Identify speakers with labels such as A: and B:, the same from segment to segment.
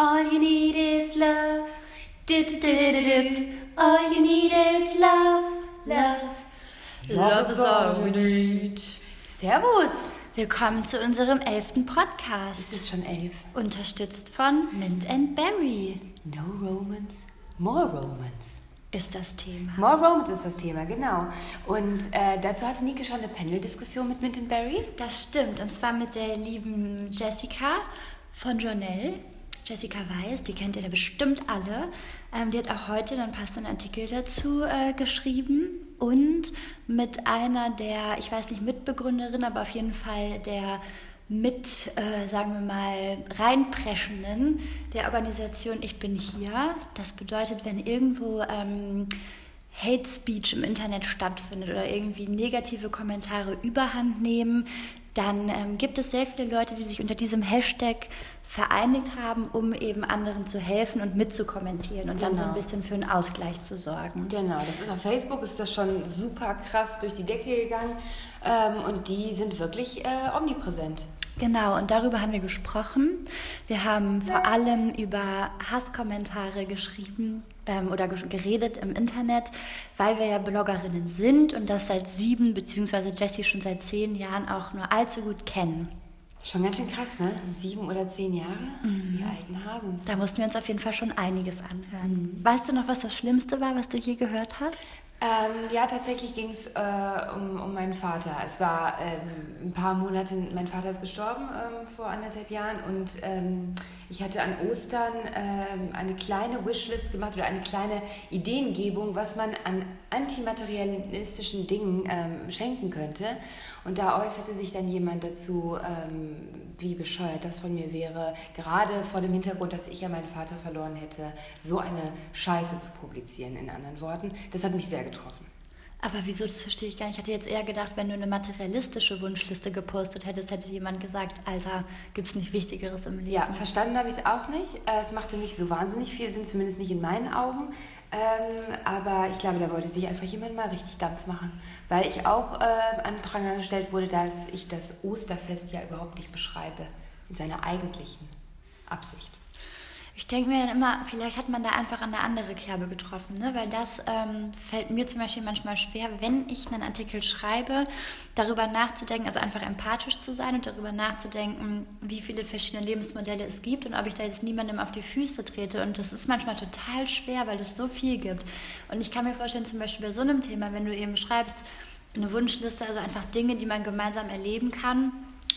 A: All you need is love. Du-du-du-du-du. All you need is love, love.
B: Love is all we need.
A: Servus.
B: Willkommen zu unserem elften Podcast.
A: Es ist schon elf.
B: Unterstützt von Mint and Berry
A: No romance, more romance.
B: ist das Thema.
A: More romance ist das Thema, genau. Und äh, dazu hatte Nike schon eine Panel-Diskussion mit Mint Berry.
B: Das stimmt. Und zwar mit der lieben Jessica von Journal. Jessica Weiß, die kennt ihr da bestimmt alle. Ähm, die hat auch heute dann passenden Artikel dazu äh, geschrieben. Und mit einer der, ich weiß nicht, Mitbegründerin, aber auf jeden Fall der mit, äh, sagen wir mal, reinpreschenden der Organisation Ich bin hier. Das bedeutet, wenn irgendwo ähm, Hate Speech im Internet stattfindet oder irgendwie negative Kommentare überhand nehmen, dann ähm, gibt es sehr viele Leute, die sich unter diesem Hashtag vereinigt haben, um eben anderen zu helfen und mitzukommentieren und dann so ein
A: Genau.
B: bisschen für einen Ausgleich zu sorgen.
A: Genau, das ist auf Facebook, ist das schon super krass durch die Decke gegangen. Ähm, und die sind wirklich äh, omnipräsent.
B: Genau, und darüber haben wir gesprochen. Wir haben vor allem über Hasskommentare geschrieben ähm, oder ge- geredet im Internet, weil wir ja Bloggerinnen sind und das seit sieben, beziehungsweise Jessie schon seit zehn Jahren auch nur allzu gut kennen.
A: Schon ganz schön krass, ne? Sieben oder zehn Jahre?
B: Mhm.
A: Die alten Hasen.
B: Da mussten wir uns auf jeden Fall schon einiges anhören. Weißt du noch, was das Schlimmste war, was du je gehört hast?
A: Ähm, ja, tatsächlich ging es äh, um, um meinen Vater. Es war ähm, ein paar Monate, mein Vater ist gestorben ähm, vor anderthalb Jahren und ähm, ich hatte an Ostern ähm, eine kleine Wishlist gemacht oder eine kleine Ideengebung, was man an antimaterialistischen Dingen ähm, schenken könnte. Und da äußerte sich dann jemand dazu, wie bescheuert das von mir wäre, gerade vor dem Hintergrund, dass ich ja meinen Vater verloren hätte, so eine Scheiße zu publizieren, in anderen Worten. Das hat mich sehr getroffen.
B: Aber wieso, das verstehe ich gar nicht. Ich hatte jetzt eher gedacht, wenn du eine materialistische Wunschliste gepostet hättest, hätte jemand gesagt, Alter, gibt es nicht Wichtigeres im Leben?
A: Ja, verstanden habe ich es auch nicht. Äh, Es machte nicht so wahnsinnig viel Sinn, zumindest nicht in meinen Augen. Ähm, aber ich glaube, da wollte sich einfach jemand mal richtig Dampf machen. Weil ich auch äh, an den Pranger gestellt wurde, dass ich das Osterfest ja überhaupt nicht beschreibe. In seiner eigentlichen Absicht.
B: Ich denke mir dann immer, vielleicht hat man da einfach an eine andere Kerbe getroffen, ne? weil das ähm, fällt mir zum Beispiel manchmal schwer, wenn ich einen Artikel schreibe, darüber nachzudenken, also einfach empathisch zu sein und darüber nachzudenken, wie viele verschiedene Lebensmodelle es gibt und ob ich da jetzt niemandem auf die Füße trete. Und das ist manchmal total schwer, weil es so viel gibt. Und ich kann mir vorstellen, zum Beispiel bei so einem Thema, wenn du eben schreibst, eine Wunschliste, also einfach Dinge, die man gemeinsam erleben kann.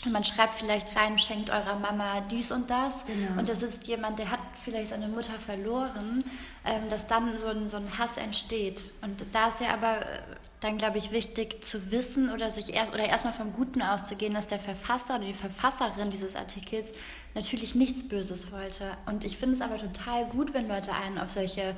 B: Und man schreibt vielleicht rein, schenkt eurer Mama dies und das.
A: Genau.
B: Und das ist jemand, der hat vielleicht seine Mutter verloren, ähm, dass dann so ein, so ein Hass entsteht. Und da ist ja aber äh, dann, glaube ich, wichtig zu wissen oder sich erst oder erstmal vom Guten auszugehen, dass der Verfasser oder die Verfasserin dieses Artikels natürlich nichts Böses wollte. Und ich finde es aber total gut, wenn Leute einen auf solche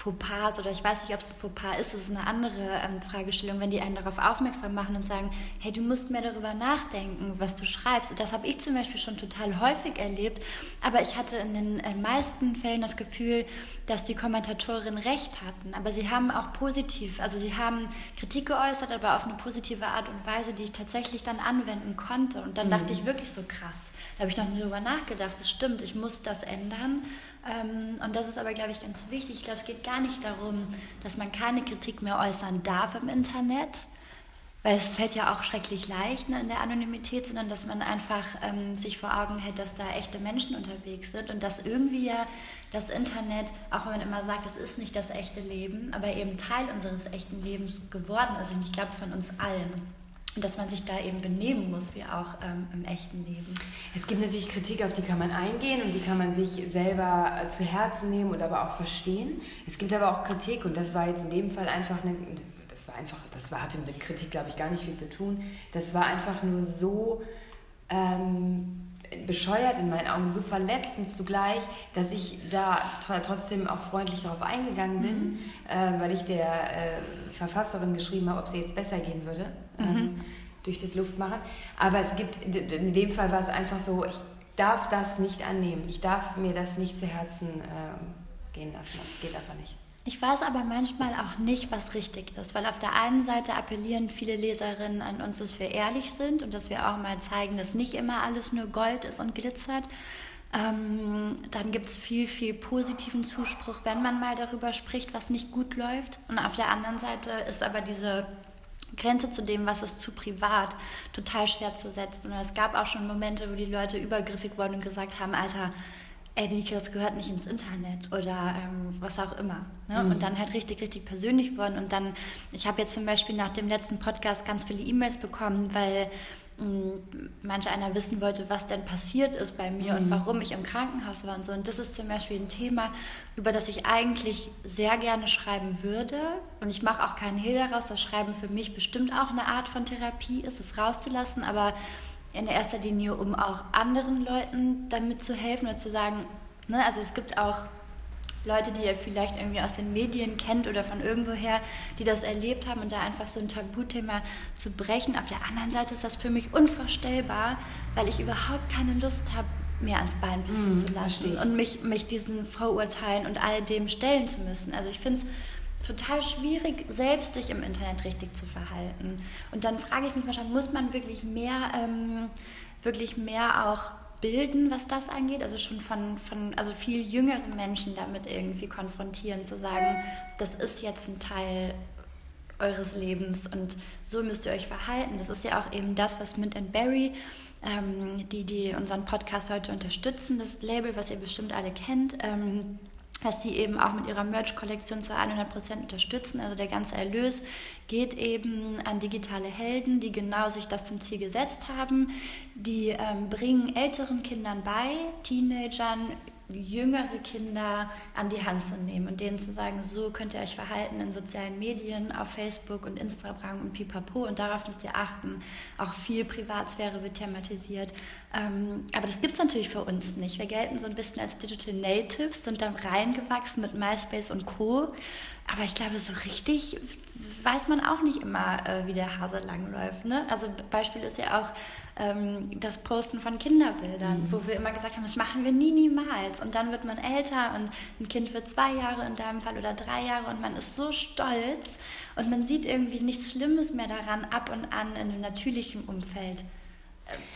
B: Fauxpas oder ich weiß nicht, ob es ein Fauxpas ist, das ist eine andere ähm, Fragestellung, wenn die einen darauf aufmerksam machen und sagen, hey, du musst mehr darüber nachdenken, was du schreibst. Und das habe ich zum Beispiel schon total häufig erlebt, aber ich hatte in den äh, meisten Fällen das Gefühl, dass die Kommentatorinnen recht hatten. Aber sie haben auch positiv, also sie haben Kritik geäußert, aber auf eine positive Art und Weise, die ich tatsächlich dann anwenden konnte. Und dann dachte ich wirklich so krass. Da habe ich noch nie drüber nachgedacht. Das stimmt, ich muss das ändern. Ähm, und das ist aber, glaube ich, ganz wichtig. Ich glaube, es geht gar nicht darum, dass man keine Kritik mehr äußern darf im Internet, weil es fällt ja auch schrecklich leicht ne, in der Anonymität, sondern dass man einfach ähm, sich vor Augen hält, dass da echte Menschen unterwegs sind und dass irgendwie ja das Internet, auch wenn man immer sagt, es ist nicht das echte Leben, aber eben Teil unseres echten Lebens geworden ist. Und ich glaube, von uns allen. Und dass man sich da eben benehmen muss, wie auch ähm, im echten Leben.
A: Es gibt natürlich Kritik, auf die kann man eingehen und die kann man sich selber äh, zu Herzen nehmen und aber auch verstehen. Es gibt aber auch Kritik und das war jetzt in dem Fall einfach eine, das war einfach, das war, hatte mit Kritik, glaube ich, gar nicht viel zu tun. Das war einfach nur so ähm, bescheuert in meinen Augen, so verletzend zugleich, dass ich da trotzdem auch freundlich darauf eingegangen bin, äh, weil ich der äh, Verfasserin geschrieben habe, ob sie jetzt besser gehen würde ähm, durch das Luftmachen. Aber es gibt, in dem Fall war es einfach so, ich darf das nicht annehmen, ich darf mir das nicht zu Herzen ähm, gehen lassen, das geht einfach nicht.
B: Ich weiß aber manchmal auch nicht, was richtig ist, weil auf der einen Seite appellieren viele Leserinnen an uns, dass wir ehrlich sind und dass wir auch mal zeigen, dass nicht immer alles nur Gold ist und glitzert. Ähm, dann gibt es viel, viel positiven Zuspruch, wenn man mal darüber spricht, was nicht gut läuft. Und auf der anderen Seite ist aber diese Grenze zu dem, was ist zu privat, total schwer zu setzen. Und es gab auch schon Momente, wo die Leute übergriffig wurden und gesagt haben, Alter, ey, Niki, das gehört nicht ins Internet oder ähm, was auch immer. Ne? Mhm. Und dann halt richtig, richtig persönlich geworden. Und dann, ich habe jetzt zum Beispiel nach dem letzten Podcast ganz viele E-Mails bekommen, weil manche einer wissen wollte, was denn passiert ist bei mir mhm. und warum ich im Krankenhaus war und so. Und das ist zum Beispiel ein Thema, über das ich eigentlich sehr gerne schreiben würde. Und ich mache auch keinen Hehl daraus, dass Schreiben für mich bestimmt auch eine Art von Therapie ist, es rauszulassen, aber in erster Linie, um auch anderen Leuten damit zu helfen oder zu sagen, ne, also es gibt auch Leute, die ihr vielleicht irgendwie aus den Medien kennt oder von irgendwoher, die das erlebt haben und da einfach so ein Tabuthema zu brechen. Auf der anderen Seite ist das für mich unvorstellbar, weil ich überhaupt keine Lust habe, mir ans Bein pissen mm, zu lassen und mich, mich diesen Vorurteilen und all dem stellen zu müssen. Also ich finde es total schwierig, selbst sich im Internet richtig zu verhalten. Und dann frage ich mich wahrscheinlich, muss man wirklich mehr, ähm, wirklich mehr auch bilden, was das angeht, also schon von, von also viel jüngeren Menschen damit irgendwie konfrontieren, zu sagen, das ist jetzt ein Teil eures Lebens und so müsst ihr euch verhalten. Das ist ja auch eben das, was Mint and Berry, ähm, die, die unseren Podcast heute unterstützen, das Label, was ihr bestimmt alle kennt, ähm, was sie eben auch mit ihrer Merch-Kollektion zu 100% unterstützen. Also der ganze Erlös geht eben an digitale Helden, die genau sich das zum Ziel gesetzt haben. Die ähm, bringen älteren Kindern bei, Teenagern, jüngere Kinder an die Hand zu nehmen und denen zu sagen, so könnt ihr euch verhalten in sozialen Medien, auf Facebook und Instagram und pipapo und darauf müsst ihr achten. Auch viel Privatsphäre wird thematisiert. Ähm, aber das gibt es natürlich für uns nicht. Wir gelten so ein bisschen als Digital Natives, sind dann reingewachsen mit MySpace und Co. Aber ich glaube, so richtig weiß man auch nicht immer, äh, wie der Hase langläuft. Ne? Also Beispiel ist ja auch ähm, das Posten von Kinderbildern, mhm. wo wir immer gesagt haben, das machen wir nie, niemals. Und dann wird man älter und ein Kind wird zwei Jahre in deinem Fall oder drei Jahre und man ist so stolz und man sieht irgendwie nichts Schlimmes mehr daran, ab und an in einem natürlichen Umfeld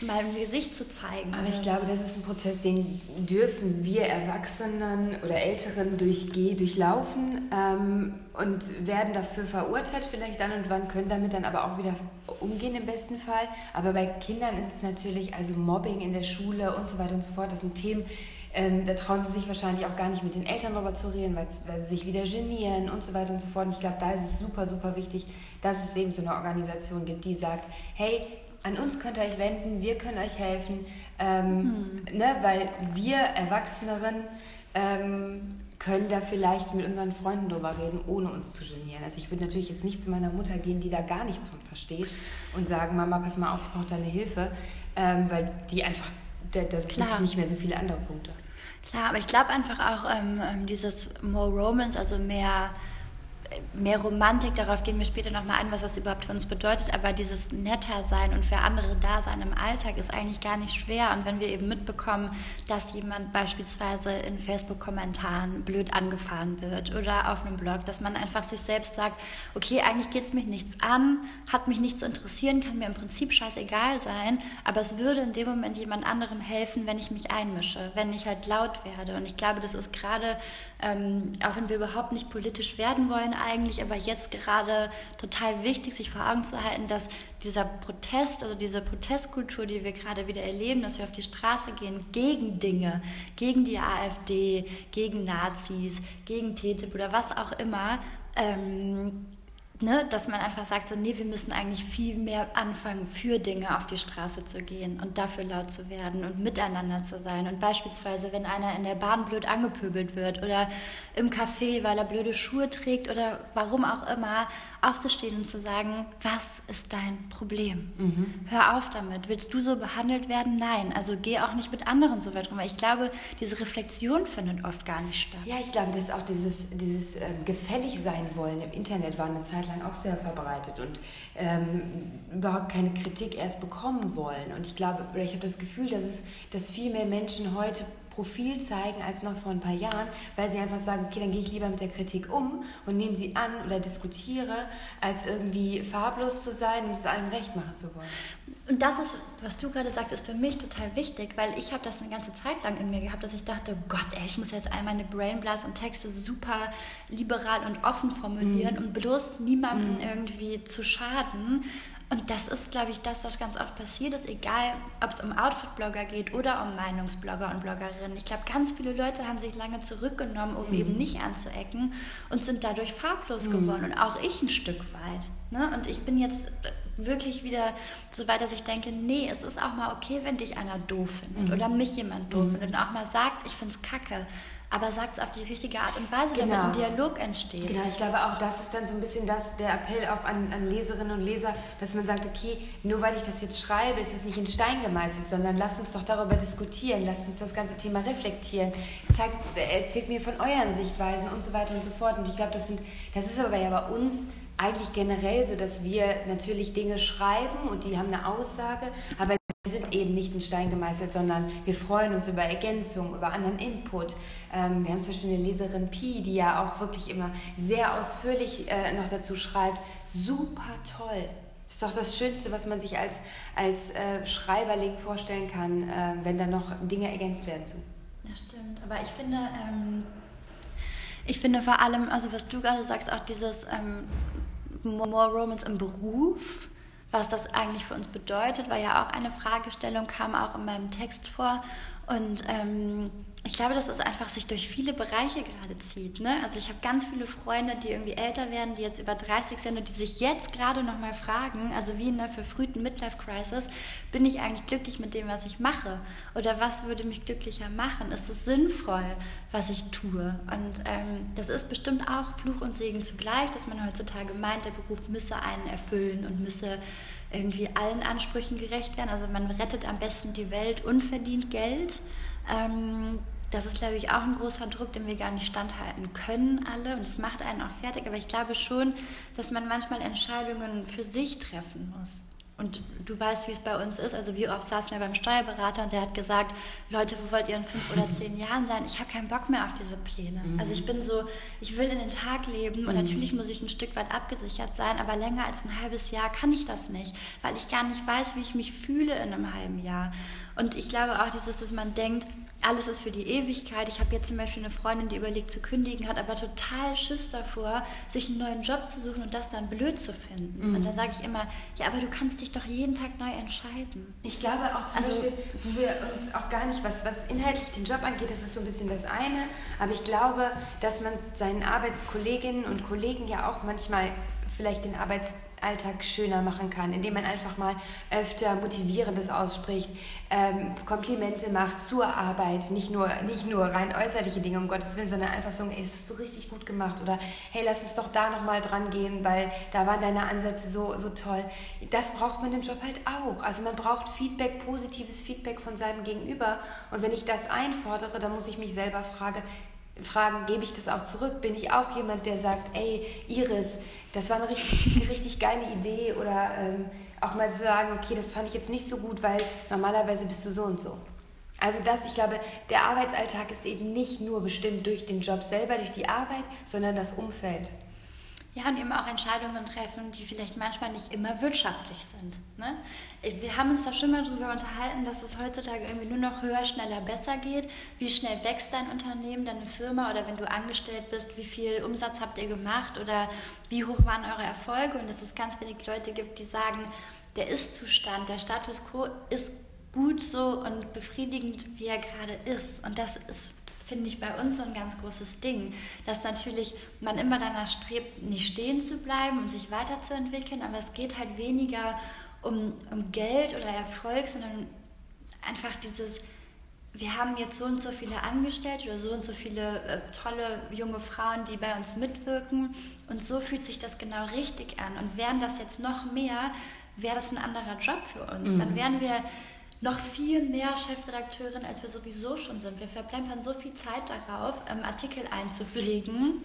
B: mal im Gesicht zu zeigen.
A: Aber ich glaube, das ist ein Prozess, den dürfen wir Erwachsenen oder Älteren durchgehen, durchlaufen ähm, und werden dafür verurteilt vielleicht dann und wann, können damit dann aber auch wieder umgehen im besten Fall. Aber bei Kindern ist es natürlich, also Mobbing in der Schule und so weiter und so fort, das sind Themen, ähm, da trauen sie sich wahrscheinlich auch gar nicht mit den Eltern darüber zu reden, weil, weil sie sich wieder genieren und so weiter und so fort. Und ich glaube, da ist es super, super wichtig, dass es eben so eine Organisation gibt, die sagt, hey, an uns könnt ihr euch wenden, wir können euch helfen, ähm, hm. ne, weil wir Erwachseneren ähm, können da vielleicht mit unseren Freunden drüber reden, ohne uns zu genieren. Also ich würde natürlich jetzt nicht zu meiner Mutter gehen, die da gar nichts von versteht und sagen, Mama, pass mal auf, ich brauche deine Hilfe, ähm, weil die einfach, da, da gibt nicht mehr so viele andere Punkte.
B: Klar, aber ich glaube einfach auch ähm, ähm, dieses More Romance, also mehr mehr Romantik, darauf gehen wir später nochmal ein, was das überhaupt für uns bedeutet, aber dieses netter sein und für andere da sein im Alltag ist eigentlich gar nicht schwer. Und wenn wir eben mitbekommen, dass jemand beispielsweise in Facebook-Kommentaren blöd angefahren wird oder auf einem Blog, dass man einfach sich selbst sagt, okay, eigentlich geht es mich nichts an, hat mich nichts interessieren, kann mir im Prinzip scheißegal sein, aber es würde in dem Moment jemand anderem helfen, wenn ich mich einmische, wenn ich halt laut werde. Und ich glaube, das ist gerade, ähm, auch wenn wir überhaupt nicht politisch werden wollen, eigentlich, aber jetzt gerade total wichtig, sich vor Augen zu halten, dass dieser Protest, also diese Protestkultur, die wir gerade wieder erleben, dass wir auf die Straße gehen gegen Dinge, gegen die AfD, gegen Nazis, gegen TTIP oder was auch immer, ähm, ne, dass man einfach sagt, so, nee, wir müssen eigentlich viel mehr anfangen, für Dinge auf die Straße zu gehen und dafür laut zu werden und miteinander zu sein. Und beispielsweise, wenn einer in der Bahn blöd angepöbelt wird oder im Café, weil er blöde Schuhe trägt oder warum auch immer, aufzustehen und zu sagen, was ist dein Problem? Mhm. Hör auf damit. Willst du so behandelt werden? Nein. Also geh auch nicht mit anderen so weit rum. Ich glaube, diese Reflexion findet oft gar nicht statt.
A: Ja, ich glaube, dass auch dieses, dieses äh, gefällig sein wollen im Internet war eine Zeit lang auch sehr verbreitet und ähm, überhaupt keine Kritik erst bekommen wollen. Und ich glaube, oder ich habe das Gefühl, dass es, dass viel mehr Menschen heute Profil zeigen als noch vor ein paar Jahren, weil sie einfach sagen, okay, dann gehe ich lieber mit der Kritik um und nehme sie an oder diskutiere, als irgendwie farblos zu sein und es allen recht machen zu wollen.
B: Und das ist, was du gerade sagst, ist für mich total wichtig, weil ich habe das eine ganze Zeit lang in mir gehabt, dass ich dachte, oh Gott, ey, ich muss jetzt all meine Brainblast und Texte super liberal und offen formulieren, mm. um bloß niemandem mm. irgendwie zu schaden. Und das ist, glaube ich, das, was ganz oft passiert ist, egal ob es um Outfit-Blogger geht oder um Meinungsblogger und Bloggerinnen. Ich glaube, ganz viele Leute haben sich lange zurückgenommen, um mhm. eben nicht anzuecken und sind dadurch farblos mhm. geworden. Und auch ich ein Stück weit. Ne? Und ich bin jetzt wirklich wieder so weit, dass ich denke, nee, es ist auch mal okay, wenn dich einer doof findet mhm. oder mich jemand doof mhm. findet und auch mal sagt, ich finde es kacke aber sagt es auf die richtige Art und Weise, genau. damit ein Dialog entsteht.
A: Genau, ich glaube auch, das ist dann so ein bisschen das, der Appell auch an, an Leserinnen und Leser, dass man sagt, okay, nur weil ich das jetzt schreibe, ist es nicht in Stein gemeißelt, sondern lasst uns doch darüber diskutieren, lasst uns das ganze Thema reflektieren, zeigt, erzählt mir von euren Sichtweisen und so weiter und so fort. Und ich glaube, das, das ist aber ja bei uns eigentlich generell so, dass wir natürlich Dinge schreiben und die haben eine Aussage, aber wir sind eben nicht in Stein gemeißelt, sondern wir freuen uns über Ergänzung, über anderen Input. Ähm, wir haben zum Beispiel eine Leserin Pi, die ja auch wirklich immer sehr ausführlich äh, noch dazu schreibt. Super toll. Das ist doch das Schönste, was man sich als, als äh, Schreiberling vorstellen kann, äh, wenn da noch Dinge ergänzt werden zu.
B: Ja, stimmt. Aber ich finde, ähm, ich finde vor allem, also was du gerade sagst, auch dieses ähm, More Romance im Beruf was das eigentlich für uns bedeutet, weil ja auch eine Fragestellung kam auch in meinem Text vor. Und ähm, ich glaube, dass es einfach sich durch viele Bereiche gerade zieht. Ne? Also ich habe ganz viele Freunde, die irgendwie älter werden, die jetzt über 30 sind und die sich jetzt gerade nochmal fragen, also wie in einer verfrühten Midlife-Crisis, bin ich eigentlich glücklich mit dem, was ich mache? Oder was würde mich glücklicher machen? Ist es sinnvoll, was ich tue? Und ähm, das ist bestimmt auch Fluch und Segen zugleich, dass man heutzutage meint, der Beruf müsse einen erfüllen und müsse irgendwie allen Ansprüchen gerecht werden. Also man rettet am besten die Welt und verdient Geld. Ähm, das ist, glaube ich, auch ein großer Druck, den wir gar nicht standhalten können alle. Und es macht einen auch fertig. Aber ich glaube schon, dass man manchmal Entscheidungen für sich treffen muss. Und du weißt, wie es bei uns ist. Also wie oft saßen wir beim Steuerberater und der hat gesagt, Leute, wo wollt ihr in fünf oder zehn Jahren sein? Ich habe keinen Bock mehr auf diese Pläne. Mhm. Also ich bin so, ich will in den Tag leben und mhm. natürlich muss ich ein Stück weit abgesichert sein, aber länger als ein halbes Jahr kann ich das nicht, weil ich gar nicht weiß, wie ich mich fühle in einem halben Jahr. Und ich glaube auch dieses, dass man denkt, alles ist für die Ewigkeit. Ich habe jetzt zum Beispiel eine Freundin, die überlegt zu kündigen, hat aber total Schiss davor, sich einen neuen Job zu suchen und das dann blöd zu finden. Mhm. Und dann sage ich immer, ja, aber du kannst dich doch jeden Tag neu entscheiden.
A: Ich glaube auch zum also, Beispiel, wo wir uns auch gar nicht, was, was inhaltlich den Job angeht, das ist so ein bisschen das eine. Aber ich glaube, dass man seinen Arbeitskolleginnen und Kollegen ja auch manchmal vielleicht den Arbeits Alltag schöner machen kann, indem man einfach mal öfter Motivierendes ausspricht, ähm, Komplimente macht zur Arbeit, nicht nur, nicht nur rein äußerliche Dinge, um Gottes Willen, sondern einfach sagen, ey, das hast du richtig gut gemacht oder hey, lass uns doch da nochmal dran gehen, weil da waren deine Ansätze so, so toll. Das braucht man im Job halt auch. Also man braucht Feedback, positives Feedback von seinem Gegenüber und wenn ich das einfordere, dann muss ich mich selber fragen, fragen, gebe ich das auch zurück? Bin ich auch jemand, der sagt, ey, Iris, das war eine richtig, richtig geile Idee oder ähm, auch mal sagen, okay, das fand ich jetzt nicht so gut, weil normalerweise bist du so und so. Also das, ich glaube, der Arbeitsalltag ist eben nicht nur bestimmt durch den Job selber, durch die Arbeit, sondern das Umfeld.
B: Ja, und eben auch Entscheidungen treffen, die vielleicht manchmal nicht immer wirtschaftlich sind. Ne? Wir haben uns da schon mal darüber unterhalten, dass es heutzutage irgendwie nur noch höher, schneller, besser geht. Wie schnell wächst dein Unternehmen, deine Firma oder wenn du angestellt bist, wie viel Umsatz habt ihr gemacht oder wie hoch waren eure Erfolge? Und dass es ganz wenig Leute gibt, die sagen, der Ist-Zustand, der Status quo ist gut so und befriedigend, wie er gerade ist. Und das ist finde ich bei uns so ein ganz großes Ding, dass natürlich man immer danach strebt, nicht stehen zu bleiben und sich weiterzuentwickeln, aber es geht halt weniger um, um Geld oder Erfolg, sondern einfach dieses, wir haben jetzt so und so viele Angestellte oder so und so viele äh, tolle junge Frauen, die bei uns mitwirken und so fühlt sich das genau richtig an und wären das jetzt noch mehr, wäre das ein anderer Job für uns. Mhm. Dann wären wir noch viel mehr Chefredakteurin, als wir sowieso schon sind. Wir verplempern so viel Zeit darauf, ähm, Artikel einzupflegen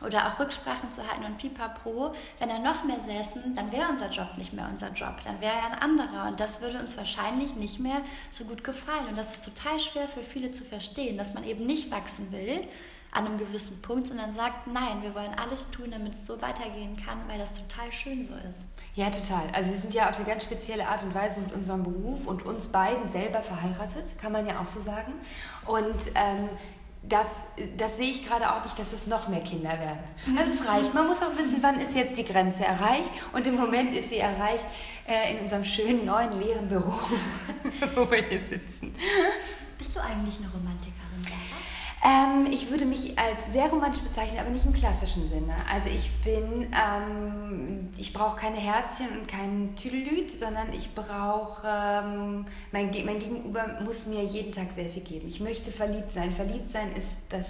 B: oder auch Rücksprachen zu halten und pipapo, wenn er noch mehr säßen, dann wäre unser Job nicht mehr unser Job, dann wäre er ein anderer. Und das würde uns wahrscheinlich nicht mehr so gut gefallen. Und das ist total schwer für viele zu verstehen, dass man eben nicht wachsen will an einem gewissen Punkt, sondern sagt, nein, wir wollen alles tun, damit es so weitergehen kann, weil das total schön so ist.
A: Ja, total. Also wir sind ja auf eine ganz spezielle Art und Weise mit unserem Beruf und uns beiden selber verheiratet, kann man ja auch so sagen. Und ähm, das, das sehe ich gerade auch nicht, dass es noch mehr Kinder werden. Also es reicht. Man muss auch wissen, wann ist jetzt die Grenze erreicht. Und im Moment ist sie erreicht äh, in unserem schönen neuen leeren Büro, wo wir hier sitzen.
B: Bist du eigentlich eine Romantikerin?
A: Ähm, ich würde mich als sehr romantisch bezeichnen, aber nicht im klassischen Sinne. Also ich bin, ähm, ich brauche keine Herzchen und keinen Tüdelüt, sondern ich brauche, ähm, mein, mein Gegenüber muss mir jeden Tag sehr viel geben. Ich möchte verliebt sein. Verliebt sein ist das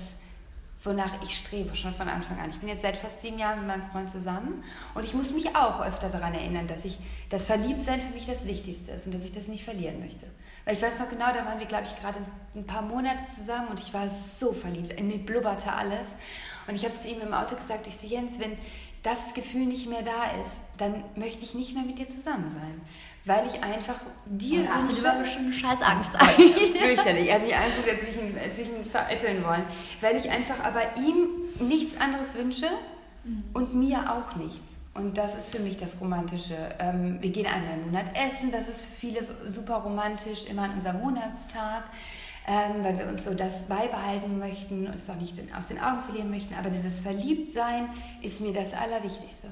A: wonach ich strebe, schon von Anfang an. Ich bin jetzt seit fast sieben Jahren mit meinem Freund zusammen und ich muss mich auch öfter daran erinnern, dass ich das Verliebtsein für mich das Wichtigste ist und dass ich das nicht verlieren möchte. Weil ich weiß noch genau, da waren wir, glaube ich, gerade ein paar Monate zusammen und ich war so verliebt. In mir blubberte alles. Und ich habe zu ihm im Auto gesagt, ich sehe Jens, wenn das Gefühl nicht mehr da ist, dann möchte ich nicht mehr mit dir zusammen sein weil ich einfach dir.
B: Oh, hast du über schon scheiß Angst
A: eigentlich? Fürchterlich. Er hat mich angeguckt, als ich ihn, als ich ihn veräppeln wollen. Weil ich einfach aber ihm nichts anderes wünsche und mir auch nichts. Und das ist für mich das Romantische. Ähm, wir gehen einmal im Monat essen, das ist für viele super romantisch, immer an unserem Monatstag, ähm, weil wir uns so das beibehalten möchten und es auch nicht aus den Augen verlieren möchten. Aber dieses Verliebtsein ist mir das Allerwichtigste.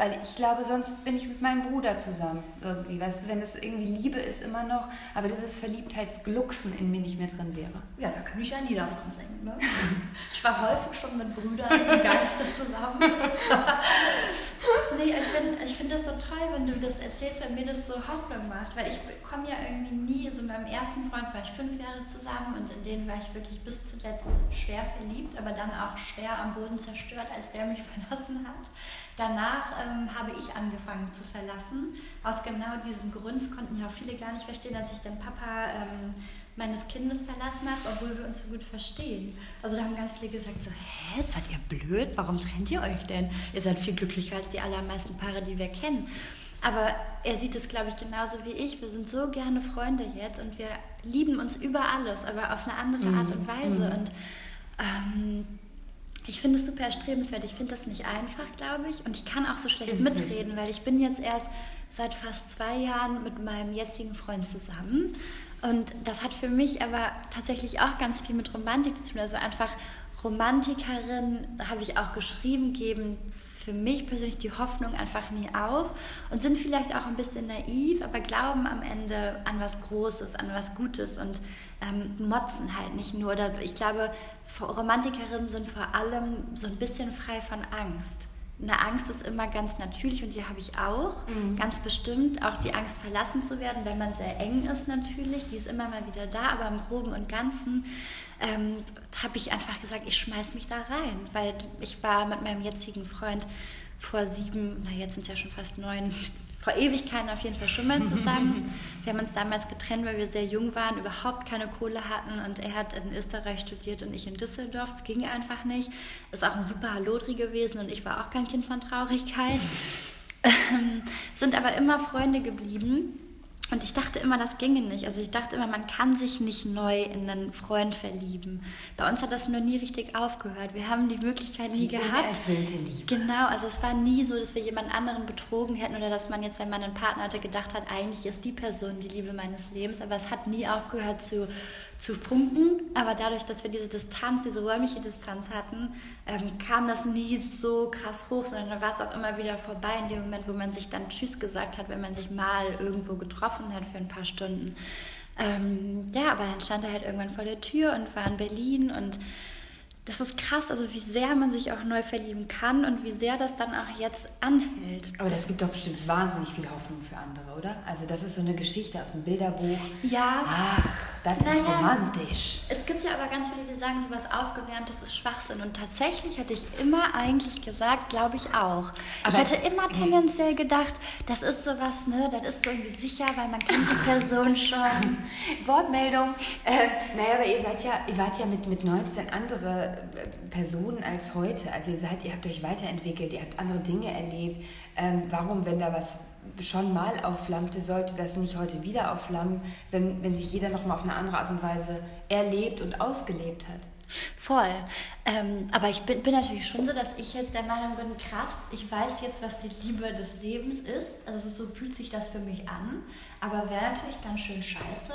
A: Weil ich glaube, sonst bin ich mit meinem Bruder zusammen irgendwie. Weißt du, wenn es irgendwie Liebe ist immer noch, aber dieses Verliebtheitsglucksen in mir nicht mehr drin wäre.
B: Ja, da kann ich ja Lied davon singen. Ne? Ich war häufig schon mit Brüdern im Geiste zusammen. nee, ich finde ich find das so toll, wenn du das erzählst, weil mir das so Hoffnung macht. Weil ich komme ja irgendwie nie, so mit meinem ersten Freund war ich fünf Jahre zusammen und in denen war ich wirklich bis zuletzt schwer verliebt, aber dann auch schwer am Boden zerstört, als der mich verlassen hat. Danach ähm, habe ich angefangen zu verlassen. Aus genau diesem Grund konnten ja auch viele gar nicht verstehen, dass ich den Papa ähm, meines Kindes verlassen habe, obwohl wir uns so gut verstehen. Also da haben ganz viele gesagt so, hä, seid ihr blöd? Warum trennt ihr euch denn? Ihr seid viel glücklicher als die allermeisten Paare, die wir kennen. Aber er sieht es, glaube ich, genauso wie ich. Wir sind so gerne Freunde jetzt und wir lieben uns über alles, aber auf eine andere Art und mhm. Weise. Mhm. Und ähm, ich finde es super erstrebenswert. Ich finde das nicht einfach, glaube ich. Und ich kann auch so schlecht Ist mitreden, weil ich bin jetzt erst seit fast zwei Jahren mit meinem jetzigen Freund zusammen. Und das hat für mich aber tatsächlich auch ganz viel mit Romantik zu tun. Also einfach Romantikerin, habe ich auch geschrieben, geben für mich persönlich die Hoffnung einfach nie auf und sind vielleicht auch ein bisschen naiv, aber glauben am Ende an was Großes, an was Gutes und ähm, motzen halt nicht nur. Ich glaube, Romantikerinnen sind vor allem so ein bisschen frei von Angst. Eine Angst ist immer ganz natürlich und die habe ich auch, mhm. ganz bestimmt. Auch die Angst, verlassen zu werden, wenn man sehr eng ist natürlich, die ist immer mal wieder da, aber im Groben und Ganzen ähm, habe ich einfach gesagt, ich schmeiß mich da rein, weil ich war mit meinem jetzigen Freund vor sieben, na jetzt sind es ja schon fast neun, vor Ewigkeiten auf jeden Fall schon mal zusammen. Wir haben uns damals getrennt, weil wir sehr jung waren, überhaupt keine Kohle hatten und er hat in Österreich studiert und ich in Düsseldorf. Es ging einfach nicht. Ist auch ein super Hallodri gewesen und ich war auch kein Kind von Traurigkeit. Ähm, sind aber immer Freunde geblieben. Und ich dachte immer, das ginge nicht. Also ich dachte immer, man kann sich nicht neu in einen Freund verlieben. Bei uns hat das nur nie richtig aufgehört. Wir haben die Möglichkeit nie die gehabt. Liebe. Genau, also es war nie so, dass wir jemand anderen betrogen hätten oder dass man jetzt, wenn man einen Partner hatte, gedacht hat, eigentlich ist die Person die Liebe meines Lebens. Aber es hat nie aufgehört zu zu funken, aber dadurch, dass wir diese Distanz, diese räumliche Distanz hatten, ähm, kam das nie so krass hoch, sondern da war es auch immer wieder vorbei in dem Moment, wo man sich dann Tschüss gesagt hat, wenn man sich mal irgendwo getroffen hat für ein paar Stunden. Ähm, ja, aber dann stand er halt irgendwann vor der Tür und war in Berlin und das ist krass, also wie sehr man sich auch neu verlieben kann und wie sehr das dann auch jetzt anhält.
A: Aber das, das gibt doch bestimmt wahnsinnig viel Hoffnung für andere, oder? Also das ist so eine Geschichte aus dem Bilderbuch. Ja. Ach, Das naja, ist romantisch.
B: Es gibt ja aber ganz viele, die sagen, sowas aufgewärmtes ist Schwachsinn. Und tatsächlich hätte ich immer eigentlich gesagt, glaube ich auch. Aber ich hätte immer tendenziell gedacht, das ist sowas, ne, das ist so irgendwie sicher, weil man kennt die Person schon.
A: Wortmeldung. Äh, naja, aber ihr seid ja, ihr wart ja mit, mit 19 andere äh, Personen als heute. Also ihr seid, ihr habt euch weiterentwickelt, ihr habt andere Dinge erlebt. Ähm, warum, wenn da was schon mal aufflammte, sollte das nicht heute wieder aufflammen, wenn, wenn sich jeder nochmal auf eine andere Art und Weise erlebt und ausgelebt hat.
B: Voll. Ähm, aber ich bin, bin natürlich schon so, dass ich jetzt der Meinung bin, krass, ich weiß jetzt, was die Liebe des Lebens ist. Also so fühlt sich das für mich an. Aber wäre natürlich ganz schön scheiße,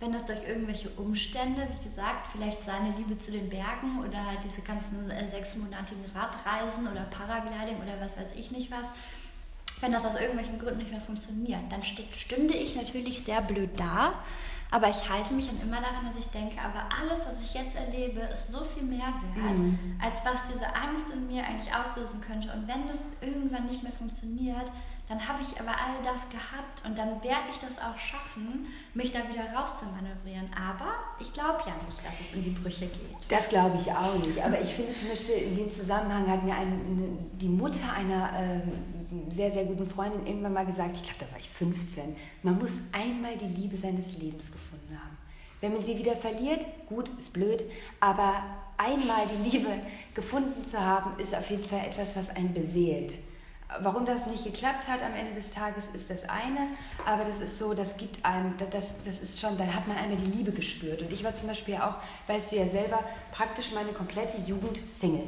B: wenn das durch irgendwelche Umstände, wie gesagt, vielleicht seine Liebe zu den Bergen oder diese ganzen äh, sechsmonatigen Radreisen oder Paragliding oder was weiß ich nicht was, wenn das aus irgendwelchen Gründen nicht mehr funktioniert, dann stünde ich natürlich sehr blöd da. Aber ich halte mich dann immer daran, dass ich denke, aber alles, was ich jetzt erlebe, ist so viel mehr wert, mhm. als was diese Angst in mir eigentlich auslösen könnte. Und wenn das irgendwann nicht mehr funktioniert, dann habe ich aber all das gehabt und dann werde ich das auch schaffen, mich da wieder rauszumanövrieren. Aber ich glaube ja nicht, dass es in die Brüche geht.
A: Das glaube ich auch nicht. Aber ich finde zum Beispiel in dem Zusammenhang hat mir eine, die Mutter einer äh, sehr, sehr guten Freundin irgendwann mal gesagt, ich glaube, da war ich 15, man muss einmal die Liebe seines Lebens gefunden haben. Wenn man sie wieder verliert, gut, ist blöd, aber einmal die Liebe gefunden zu haben, ist auf jeden Fall etwas, was einen beseelt. Warum das nicht geklappt hat am Ende des Tages, ist das eine, aber das ist so, das gibt einem, das, das ist schon, dann hat man einmal die Liebe gespürt. Und ich war zum Beispiel auch, weißt du ja selber, praktisch meine komplette Jugend Single.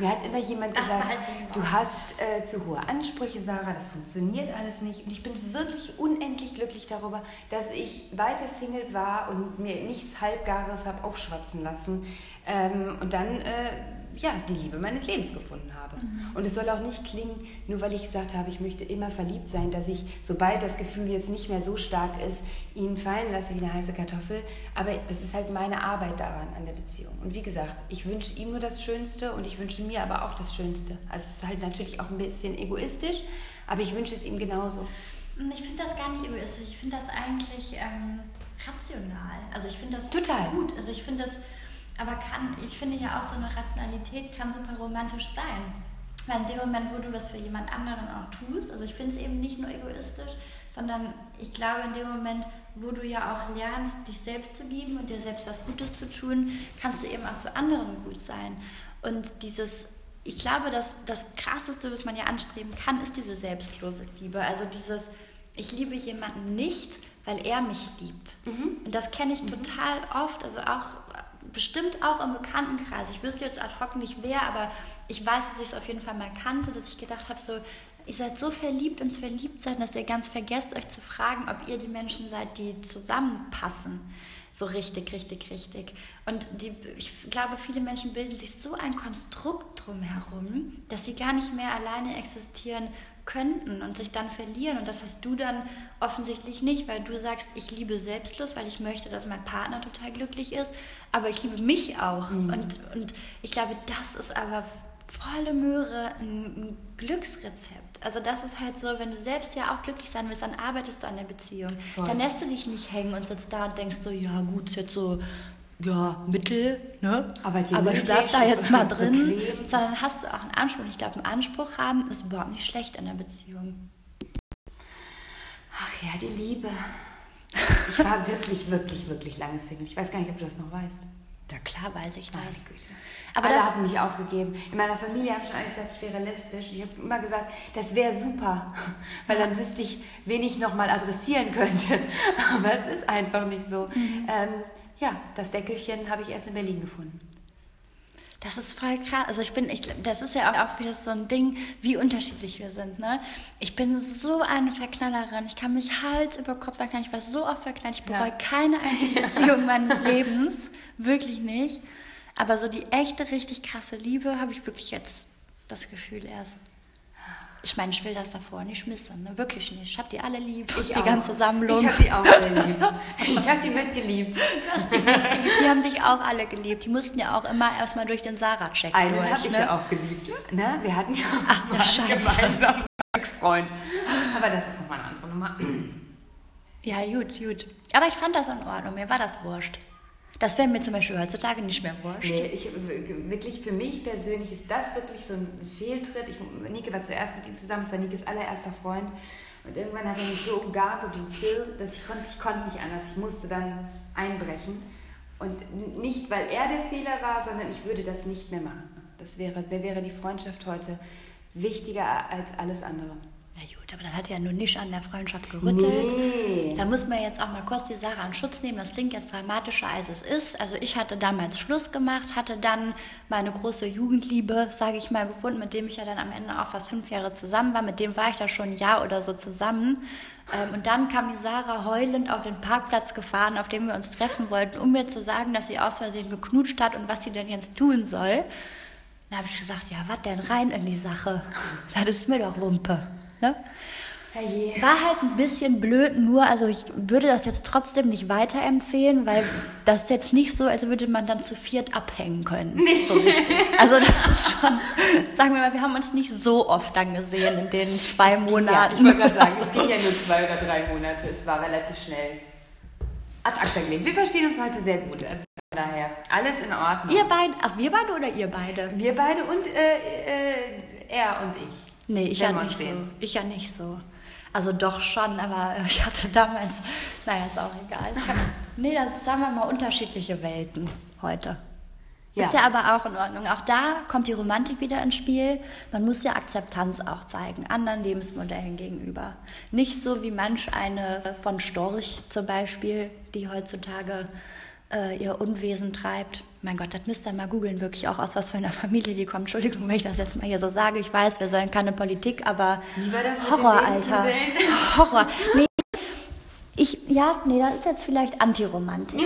A: Mir hat immer jemand gesagt, du hast äh, zu hohe Ansprüche, Sarah, das funktioniert alles nicht. Und ich bin wirklich unendlich glücklich darüber, dass ich weiter Single war und mir nichts Halbgares habe aufschwatzen lassen. Ähm, und dann äh, ja, die Liebe meines Lebens gefunden habe. Mhm. Und es soll auch nicht klingen, nur weil ich gesagt habe, ich möchte immer verliebt sein, dass ich, sobald das Gefühl jetzt nicht mehr so stark ist, ihn fallen lasse wie eine heiße Kartoffel. Aber das ist halt meine Arbeit daran, an der Beziehung. Und wie gesagt, ich wünsche ihm nur das Schönste und ich wünsche mir aber auch das Schönste. Also es ist halt natürlich auch ein bisschen egoistisch, aber ich wünsche es ihm genauso.
B: Ich finde das gar nicht egoistisch. Ich finde das eigentlich ähm, rational. Also ich finde das
A: Total.
B: gut. Also ich finde das aber kann, ich finde ja auch so eine Rationalität kann super romantisch sein. Weil in dem Moment, wo du was für jemand anderen auch tust, also ich finde es eben nicht nur egoistisch, sondern ich glaube in dem Moment, wo du ja auch lernst, dich selbst zu lieben und dir selbst was Gutes zu tun, kannst du eben auch zu anderen gut sein. Und dieses, ich glaube, dass das Krasseste, was man ja anstreben kann, ist diese selbstlose Liebe. Also dieses, ich liebe jemanden nicht, weil er mich liebt. Mhm. Und das kenne ich mhm. total oft, also auch bestimmt auch im Bekanntenkreis. Ich wüsste jetzt ad hoc nicht wer, aber ich weiß, dass ich es auf jeden Fall mal kannte, dass ich gedacht habe, so, ihr seid so verliebt ins Verliebtsein, dass ihr ganz vergesst, euch zu fragen, ob ihr die Menschen seid, die zusammenpassen. So richtig, richtig, richtig. Und die, ich glaube, viele Menschen bilden sich so ein Konstrukt drumherum, dass sie gar nicht mehr alleine existieren könnten und sich dann verlieren. Und das hast du dann offensichtlich nicht, weil du sagst, ich liebe selbstlos, weil ich möchte, dass mein Partner total glücklich ist, aber ich liebe mich auch. Mhm. Und, und ich glaube, das ist aber volle Möhre ein, Glücksrezept. Also das ist halt so, wenn du selbst ja auch glücklich sein willst, dann arbeitest du an der Beziehung. Voll. Dann lässt du dich nicht hängen und sitzt da und denkst so, ja gut, ist jetzt so ja, Mittel, ne? Aber, aber ich bleib da jetzt mal drin, bequem. sondern hast du auch einen Anspruch. Ich glaube, einen Anspruch haben ist überhaupt nicht schlecht in der Beziehung.
A: Ach ja, die Liebe. Ich war wirklich, wirklich, wirklich lange Single. Ich weiß gar nicht, ob du das noch weißt.
B: Ja klar weiß ich das.
A: Aber alle das haben mich aufgegeben. In meiner Familie haben schon alle gesagt, ich wäre lesbisch. Ich habe immer gesagt, das wäre super, weil dann wüsste ich, wen ich nochmal adressieren könnte. Aber es ist einfach nicht so. Mhm. Ähm, ja, das Deckelchen habe ich erst in Berlin gefunden.
B: Das ist voll krass. Also ich bin, ich, das ist ja auch, wieder so ein Ding, wie unterschiedlich wir sind. Ne? Ich bin so eine Verknallerin. Ich kann mich Hals über Kopf verknallen. Ich war so oft verknallt. Ich bereue ja. keine einzige Beziehung meines Lebens. Wirklich nicht. Aber so die echte, richtig krasse Liebe habe ich wirklich jetzt das Gefühl erst. Ich meine, ich will das davor nicht missen, ne? wirklich nicht. Ich habe die alle lieb, ich die auch. ganze Sammlung.
A: Ich habe die auch alle lieb. Ich habe die mitgeliebt.
B: mitgeliebt. Die haben dich auch alle geliebt. Die mussten ja auch immer erstmal durch den Sarah-Check
A: durch. Einen habe ich ne? ja auch geliebt. Ne? Wir hatten ja auch Ach, einen gemeinsamen Ex-Freund. Aber das ist nochmal eine andere Nummer.
B: Ja, gut, gut. Aber ich fand das in Ordnung, mir war das wurscht. Das wäre mir zum Beispiel heutzutage nicht mehr wurscht.
A: Nee, ich, wirklich für mich persönlich ist das wirklich so ein Fehltritt. Ich, Nike war zuerst mit ihm zusammen, es war Nikes allererster Freund. Und irgendwann hat er mich so umgarnt und umzirrt, dass ich konnte, ich konnte nicht anders. Ich musste dann einbrechen. Und nicht, weil er der Fehler war, sondern ich würde das nicht mehr machen. Das wäre, mir wäre die Freundschaft heute wichtiger als alles andere.
B: Na gut, aber dann hat er ja nur nicht an der Freundschaft gerüttelt.
A: Nee.
B: Da muss man jetzt auch mal kurz die Sache an Schutz nehmen. Das klingt jetzt dramatischer, als es ist. Also ich hatte damals Schluss gemacht, hatte dann meine große Jugendliebe, sage ich mal, gefunden, mit dem ich ja dann am Ende auch fast fünf Jahre zusammen war. Mit dem war ich da schon ein Jahr oder so zusammen. Ähm, und dann kam die Sarah heulend auf den Parkplatz gefahren, auf dem wir uns treffen wollten, um mir zu sagen, dass sie aus Versehen geknutscht hat und was sie denn jetzt tun soll. Dann habe ich gesagt, ja, was denn rein in die Sache? Das ist mir doch Wumpe. Ne?
A: Herrje.
B: War halt ein bisschen blöd, nur, also ich würde das jetzt trotzdem nicht weiterempfehlen, weil das ist jetzt nicht so, als würde man dann zu viert abhängen können.
A: Nee.
B: So richtig. Also das ist schon, sagen wir mal, wir haben uns nicht so oft dann gesehen in den zwei
A: Ja,
B: Monaten.
A: ich wollte gerade sagen, es ging ja nur zwei oder drei Monate. Es war relativ schnell ad acta gelegt. Wir verstehen uns heute sehr gut. Also von daher, alles in Ordnung.
B: ihr beide, ach wir beide oder ihr beide?
A: Wir beide und äh, äh, er und ich.
B: Nee, ich ja nicht
A: uns
B: so.
A: sehen.
B: Ich ja nicht so. Also doch schon, aber ich hatte damals, naja, ist auch egal. nee, das sagen wir mal unterschiedliche Welten heute.
A: Ja.
B: Ist ja aber auch in Ordnung. Auch da kommt die Romantik wieder ins Spiel. Man muss ja Akzeptanz auch zeigen, anderen Lebensmodellen gegenüber. Nicht so wie manch eine von Storch zum Beispiel, die heutzutage äh, ihr Unwesen treibt. Mein Gott, das müsst ihr mal googeln, wirklich auch aus was für einer Familie die kommt. Entschuldigung, wenn ich das jetzt mal hier so sage. Ich weiß, wir sollen keine Politik, aber
A: Wie war das
B: Horror, Alter. Horror. Nee, ich, ja, nee, das ist jetzt vielleicht Antiromantik.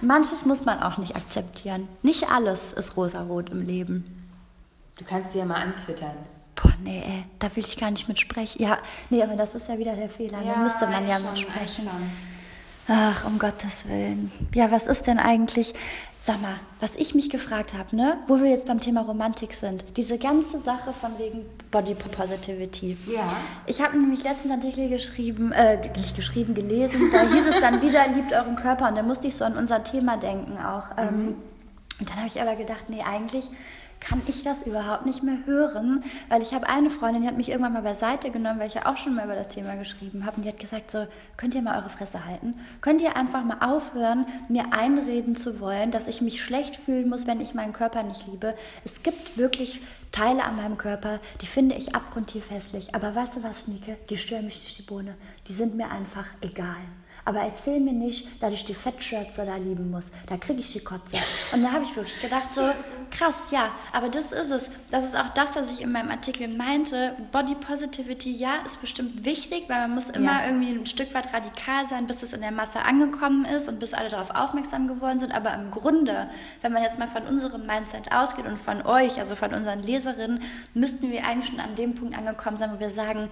B: Manches muss man auch nicht akzeptieren. Nicht alles ist rosarot im Leben.
A: Du kannst sie ja mal antwittern.
B: Boah, nee, ey, da will ich gar nicht mitsprechen. Ja, nee, aber das ist ja wieder der Fehler. da müsste man ja mitsprechen.
A: schon.
B: Ach, um Gottes Willen. Ja, was ist denn eigentlich, sag mal, was ich mich gefragt habe, ne, wo wir jetzt beim Thema Romantik sind, diese ganze Sache von wegen Body Positivity.
A: Ja.
B: Ich habe nämlich letztens einen Artikel geschrieben, äh, nicht geschrieben, gelesen, da hieß es dann wieder, liebt euren Körper und da musste ich so an unser Thema denken auch. Ähm, und dann habe ich aber gedacht, nee, eigentlich kann ich das überhaupt nicht mehr hören, weil ich habe eine Freundin, die hat mich irgendwann mal beiseite genommen, weil ich ja auch schon mal über das Thema geschrieben habe und die hat gesagt so, könnt ihr mal eure Fresse halten? Könnt ihr einfach mal aufhören, mir einreden zu wollen, dass ich mich schlecht fühlen muss, wenn ich meinen Körper nicht liebe? Es gibt wirklich Teile an meinem Körper, die finde ich abgrundtief hässlich, aber weißt du was, Nike? Die stören mich nicht die Bohne, die sind mir einfach egal. Aber erzähl mir nicht, dass ich die Fettschürze da lieben muss. Da kriege ich die Kotze. Und da habe ich wirklich gedacht, so krass, ja, aber das ist es. Das ist auch das, was ich in meinem Artikel meinte. Body Positivity, ja, ist bestimmt wichtig, weil man muss immer
A: Ja.
B: irgendwie ein Stück weit radikal sein, bis es in der Masse angekommen ist und bis alle darauf aufmerksam geworden sind. Aber im Grunde, wenn man jetzt mal von unserem Mindset ausgeht und von euch, also von unseren Leserinnen, müssten wir eigentlich schon an dem Punkt angekommen sein, wo wir sagen,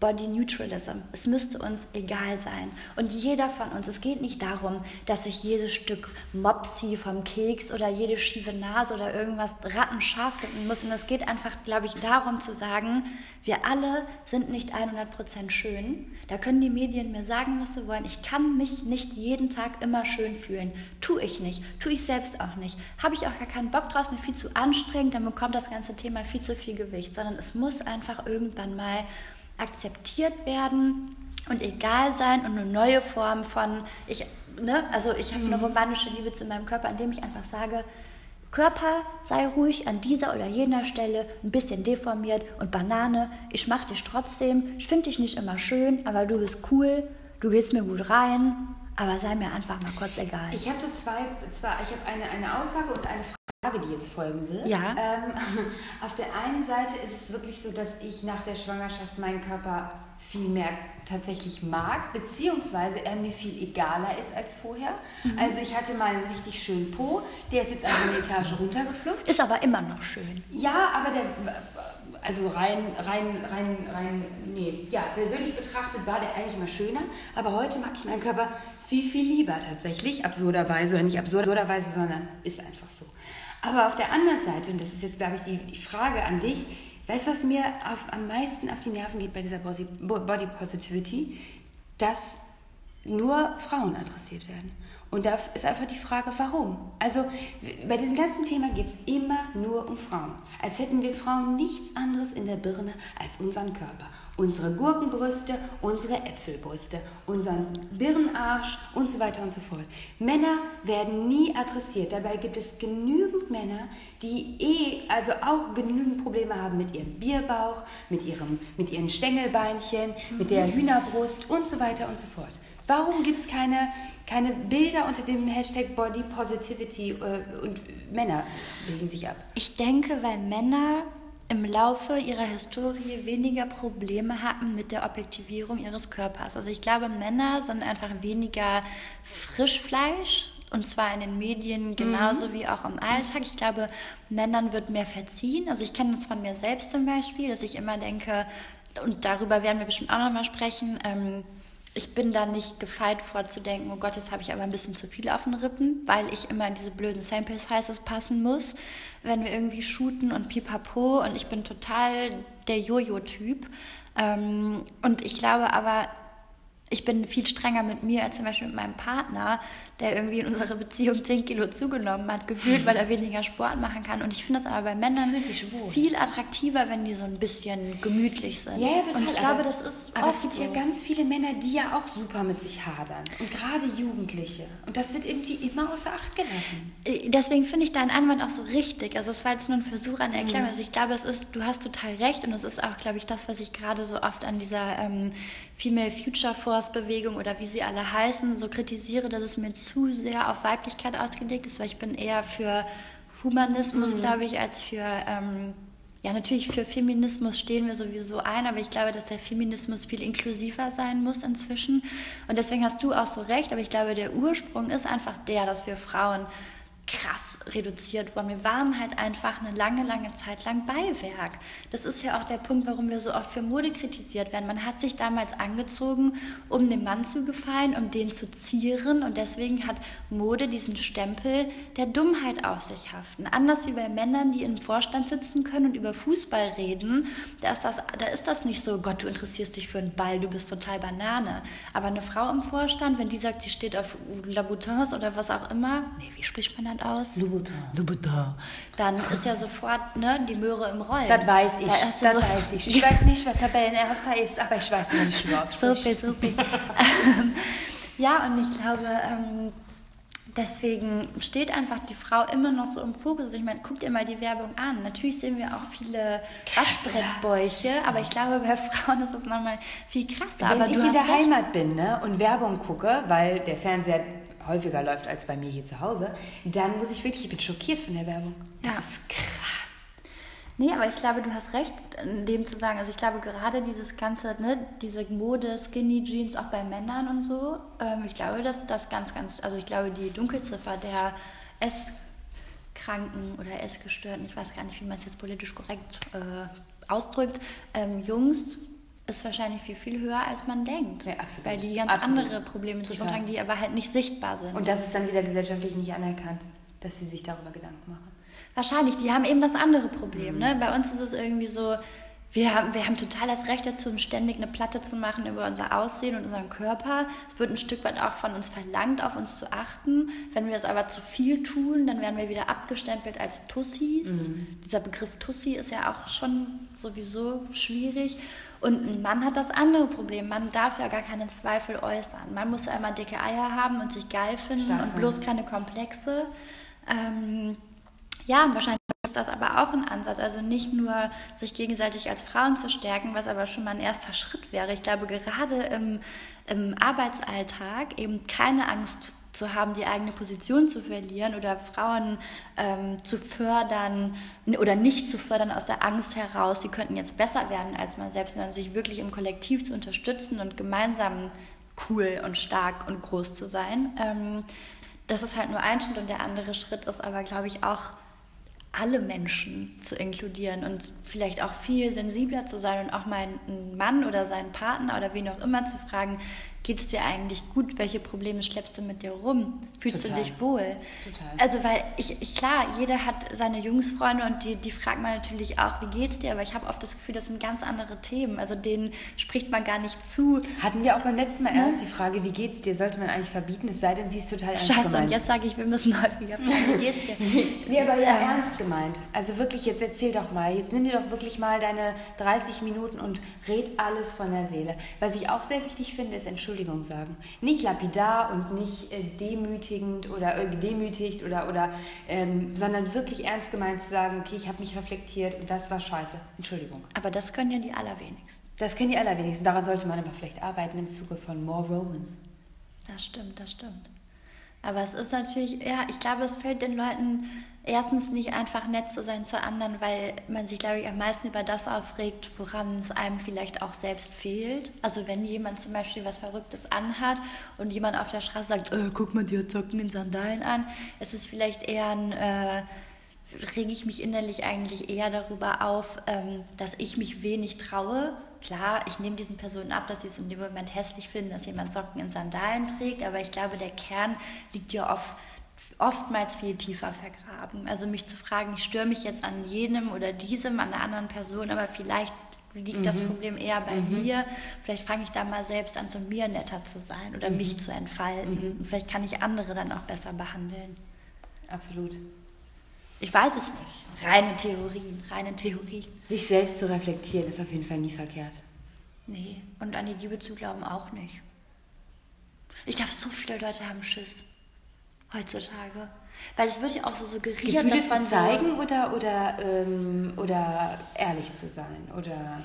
B: Body Neutralism. Es müsste uns egal sein. Und jeder von uns, es geht nicht darum, dass sich jedes Stück Mopsi vom Keks oder jede schiefe Nase oder irgendwas rattenscharf finden muss. Und es geht einfach, glaube ich, darum zu sagen, wir alle sind nicht 100% schön. Da können die Medien mir sagen, was sie wollen. Ich kann mich nicht jeden Tag immer schön fühlen. Tue ich nicht. Tue ich selbst auch nicht. Habe ich auch gar keinen Bock drauf, mir viel zu anstrengend, dann bekommt das ganze Thema viel zu viel Gewicht. Sondern es muss einfach irgendwann mal akzeptiert werden und egal sein und eine neue Form von, ich, ne, also ich habe eine romantische Liebe zu meinem Körper, indem ich einfach sage, Körper, sei ruhig an dieser oder jener Stelle ein bisschen deformiert und Banane, ich mach dich trotzdem, ich finde dich nicht immer schön, aber du bist cool, du gehst mir gut rein, aber sei mir einfach mal kurz egal.
A: Ich hatte zwei, zwar, ich habe eine, eine Aussage und eine Frage, die jetzt folgen wird.
B: Ja.
A: Ähm, auf der einen Seite ist es wirklich so, dass ich nach der Schwangerschaft meinen Körper viel mehr tatsächlich mag, beziehungsweise er mir viel egaler ist als vorher.
B: Mhm.
A: Also ich hatte mal einen richtig schönen Po, der ist jetzt also eine Etage runtergeflogen.
B: Ist aber immer noch schön.
A: Ja, aber der, also rein, rein, rein, rein, nee, ja, persönlich betrachtet war der eigentlich immer schöner, aber heute mag ich meinen Körper viel, viel lieber tatsächlich, absurderweise, oder nicht absurderweise, sondern ist einfach so. Aber auf der anderen Seite, und das ist jetzt, glaube ich, die, die Frage an dich, weißt du, was mir auf, am meisten auf die Nerven geht bei dieser Body, Body Positivity? Dass nur Frauen adressiert werden. Und da ist einfach die Frage, warum? Also bei dem ganzen Thema geht es immer nur um Frauen. Als hätten wir Frauen nichts anderes in der Birne als unseren Körper. Unsere Gurkenbrüste, unsere Äpfelbrüste, unseren Birnenarsch und so weiter und so fort. Männer werden nie adressiert. Dabei gibt es genügend Männer, die eh, also auch genügend Probleme haben mit ihrem Bierbauch, mit, ihrem, mit ihren Stängelbeinchen, mit der Hühnerbrust und so weiter und so fort. Warum gibt es keine, keine Bilder unter dem Hashtag Body Positivity äh, und Männer legen sich ab?
B: Ich denke, weil Männer im Laufe ihrer Historie weniger Probleme hatten mit der Objektivierung ihres Körpers. Also ich glaube, Männer sind einfach weniger Frischfleisch und zwar in den Medien genauso mhm. wie auch im Alltag. Ich glaube, Männern wird mehr verziehen. Also ich kenne das von mir selbst zum Beispiel, dass ich immer denke, und darüber werden wir bestimmt auch nochmal sprechen, ähm, ich bin da nicht gefeit vorzudenken, oh Gott, jetzt habe ich aber ein bisschen zu viel auf den Rippen, weil ich immer in diese blöden Sample Sizes passen muss, wenn wir irgendwie shooten und pipapo und ich bin total der Jojo-Typ. Ähm, und ich glaube aber, ich bin viel strenger mit mir als zum Beispiel mit meinem Partner, der irgendwie in unserer Beziehung 10 Kilo zugenommen hat, gefühlt, weil er weniger Sport machen kann. Und ich finde es aber bei Männern viel attraktiver, wenn die so ein bisschen gemütlich sind.
A: Ja, total. Und ich glaube, das ist Aber es gibt so. ja ganz viele Männer, die ja auch super mit sich hadern. Und gerade Jugendliche. Und das wird irgendwie immer außer Acht gelassen.
B: Äh, deswegen finde ich deinen Einwand auch so richtig. Also es war jetzt nur ein Versuch an Erklärung. Mhm. Also ich glaube, es ist, du hast total recht. Und es ist auch, glaube ich, das, was ich gerade so oft an dieser ähm, Female Future Force Bewegung oder wie sie alle heißen, so kritisiere, dass es mir zu sehr auf Weiblichkeit ausgelegt ist, weil ich bin eher für Humanismus, mhm. glaube ich, als für, ähm, ja natürlich für Feminismus stehen wir sowieso ein, aber ich glaube, dass der Feminismus viel inklusiver sein muss inzwischen. Und deswegen hast du auch so recht, aber ich glaube, der Ursprung ist einfach der, dass wir Frauen krass reduziert worden. Wir waren halt einfach eine lange, lange Zeit lang Beiwerk. Das ist ja auch der Punkt, warum wir so oft für Mode kritisiert werden. Man hat sich damals angezogen, um dem Mann zu gefallen, um den zu zieren und deswegen hat Mode diesen Stempel der Dummheit auf sich haften. Anders wie bei Männern, die im Vorstand sitzen können und über Fußball reden, da ist das, da ist das nicht so, Gott, du interessierst dich für einen Ball, du bist total Banane. Aber eine Frau im Vorstand, wenn die sagt, sie steht auf Laboutins oder was auch immer, nee, wie spricht man dann aus?
A: Louboutin.
B: Louboutin. Dann ist ja sofort ne, die Möhre im Rollen.
A: Das weiß ich. Da das so weiß ich. Ich weiß nicht, was Tabellenerster ist, aber ich weiß, wie ich
B: ausspricht. Super, super. ja, und ich glaube, ähm, deswegen steht einfach die Frau immer noch so im Fokus. Ich meine, guck dir mal die Werbung an. Natürlich sehen wir auch viele Waschbrettbäuche, aber ich glaube, bei Frauen ist das nochmal viel krasser.
A: Wenn
B: aber
A: ich in der Heimat bin ne, und Werbung gucke, weil der Fernseher häufiger läuft als bei mir hier zu Hause, dann muss ich wirklich, ich bin schockiert von der Werbung. Das ja. ist krass.
B: Nee, aber ich glaube, du hast recht, dem zu sagen. Also ich glaube, gerade dieses ganze, ne, diese Mode, Skinny Jeans auch bei Männern und so, ähm, ich glaube, dass das ganz, ganz, also ich glaube, die Dunkelziffer der Esskranken oder Essgestörten, ich weiß gar nicht, wie man es jetzt politisch korrekt äh, ausdrückt, ähm, Jungs ist wahrscheinlich viel, viel höher, als man denkt. Ja, absolut. Weil die ganz absolut. andere Probleme zu tragen, die aber halt nicht sichtbar sind.
A: Und das ist dann wieder gesellschaftlich nicht anerkannt, dass sie sich darüber Gedanken machen.
B: Wahrscheinlich, die haben eben das andere Problem. Mhm. Ne? Bei uns ist es irgendwie so, wir haben, wir haben total das Recht dazu, ständig eine Platte zu machen über unser Aussehen und unseren Körper. Es wird ein Stück weit auch von uns verlangt, auf uns zu achten. Wenn wir es aber zu viel tun, dann werden wir wieder abgestempelt als Tussis. Mhm. Dieser Begriff Tussi ist ja auch schon sowieso schwierig. Und ein Mann hat das andere Problem. Man darf ja gar keinen Zweifel äußern. Man muss ja immer dicke Eier haben und sich geil finden Stark und bloß keine Komplexe. Ähm, ja, wahrscheinlich ist das aber auch ein Ansatz. Also nicht nur sich gegenseitig als Frauen zu stärken, was aber schon mal ein erster Schritt wäre. Ich glaube, gerade im, im Arbeitsalltag eben keine Angst zu haben, die eigene Position zu verlieren oder Frauen ähm, zu fördern oder nicht zu fördern aus der Angst heraus, die könnten jetzt besser werden als man selbst, sondern sich wirklich im Kollektiv zu unterstützen und gemeinsam cool und stark und groß zu sein. Ähm, das ist halt nur ein Schritt und der andere Schritt ist aber, glaube ich, auch alle Menschen zu inkludieren und vielleicht auch viel sensibler zu sein und auch meinen Mann oder seinen Partner oder wen auch immer zu fragen, geht es dir eigentlich gut? Welche Probleme schleppst du mit dir rum? Fühlst
A: Total.
B: du dich wohl?
A: Total.
B: Also, weil ich, ich, klar, jeder hat seine Jungsfreunde und die, die fragt man natürlich auch, wie geht's dir? Aber ich habe oft das Gefühl, das sind ganz andere Themen. Also, denen spricht man gar nicht zu.
A: Hatten wir auch beim letzten Mal erst die Frage, wie geht's dir? Sollte man eigentlich verbieten, es sei denn, sie ist total ernst
B: Scheiße,
A: gemeint.
B: und jetzt sage ich, wir müssen häufiger fragen, wie geht's dir?
A: Nee, aber ja, ernst gemeint. Also wirklich, jetzt erzähl doch mal. Jetzt nimm dir doch wirklich mal deine 30 Minuten und red alles von der Seele. Was ich auch sehr wichtig finde, ist Entschuldigung sagen. Nicht lapidar und nicht äh, demütigend oder äh, gedemütigt oder, oder ähm, sondern wirklich ernst gemeint zu sagen, okay, ich habe mich reflektiert und das war scheiße. Entschuldigung.
B: Aber das können ja die allerwenigsten.
A: Das können die allerwenigsten. Daran sollte man aber vielleicht arbeiten im Zuge von More Romance.
B: Das stimmt, das stimmt. Aber es ist natürlich, ja, ich glaube, es fällt den Leuten erstens nicht einfach nett zu sein zu anderen, weil man sich, glaube ich, am meisten über das aufregt, woran es einem vielleicht auch selbst fehlt. Also wenn jemand zum Beispiel was Verrücktes anhat und jemand auf der Straße sagt, äh, guck mal, die hat Socken in Sandalen an, es ist vielleicht eher ein... Äh, rege ich mich innerlich eigentlich eher darüber auf, ähm, dass ich mich wenig traue. Klar, ich nehme diesen Personen ab, dass sie es in dem Moment hässlich finden, dass jemand Socken in Sandalen trägt, aber ich glaube, der Kern liegt ja oft, oftmals viel tiefer vergraben. Also mich zu fragen, ich störe mich jetzt an jenem oder diesem, an einer anderen Person, aber vielleicht liegt das Problem eher bei mir. Vielleicht fange ich da mal selbst an, zu mir netter zu sein oder mich zu entfalten. Und vielleicht kann ich andere dann auch besser behandeln.
A: Absolut.
B: Ich weiß es nicht. Reine Theorien, reine Theorien.
A: Sich selbst zu reflektieren ist auf jeden Fall nie verkehrt.
B: Nee, und an die Liebe zu glauben auch nicht. Ich glaube, so viele Leute haben Schiss heutzutage. Weil es wird ja auch so suggeriert,
A: Gefühle
B: dass man
A: zu zeigen oder, oder, ähm, oder ehrlich zu sein? Oder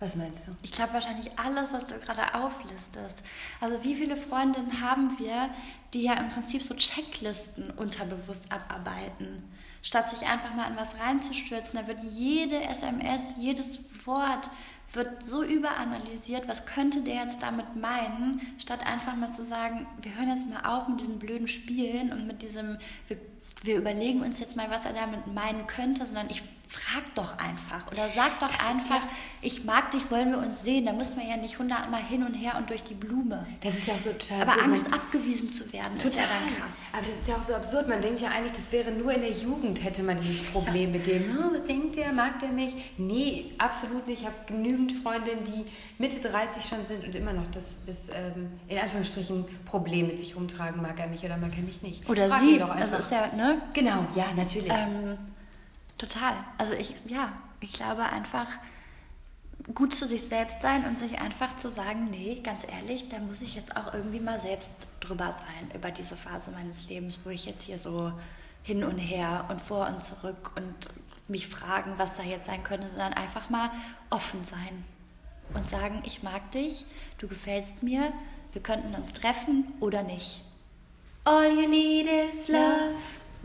A: was meinst du?
B: So, ich glaube wahrscheinlich alles, was du gerade auflistest. Also wie viele Freundinnen haben wir, die ja im Prinzip so Checklisten unterbewusst abarbeiten, statt sich einfach mal an was reinzustürzen. Da wird jede SMS, jedes Wort wird so überanalysiert, was könnte der jetzt damit meinen, statt einfach mal zu sagen, wir hören jetzt mal auf mit diesen blöden Spielen und mit diesem, wir, wir überlegen uns jetzt mal, was er damit meinen könnte, sondern ich frag doch einfach oder sag doch
A: Das
B: einfach,
A: ja-
B: ich mag dich, wollen wir uns sehen. Da muss man ja nicht hundertmal hin und her und durch die Blume.
A: Das ist ja auch so total
B: Aber
A: absurd.
B: Angst abgewiesen zu werden, ist ja dann krass.
A: Aber das ist ja auch so absurd. Man denkt ja eigentlich, das wäre nur in der Jugend, hätte man dieses Problem mit dem, oh, was denkt der, mag der mich? Nee, absolut nicht. Ich habe genügend Freundinnen, die Mitte 30 schon sind und immer noch das, das ähm, in Anführungsstrichen, Problem mit sich rumtragen. Mag er mich oder mag er mich nicht?
B: Oder
A: Frag
B: sie, das
A: einfach.
B: ist ja, ne?
A: Genau, ja, natürlich.
B: Ähm, total. Also ich, ja, ich glaube einfach, gut zu sich selbst sein und sich einfach zu sagen, nee, ganz ehrlich, da muss ich jetzt auch irgendwie mal selbst drüber sein, über diese Phase meines Lebens, wo ich jetzt hier so hin und her und vor und zurück und mich fragen, was da jetzt sein könnte, sondern einfach mal offen sein und sagen, ich mag dich, du gefällst mir, wir könnten uns treffen oder nicht. All you need is love,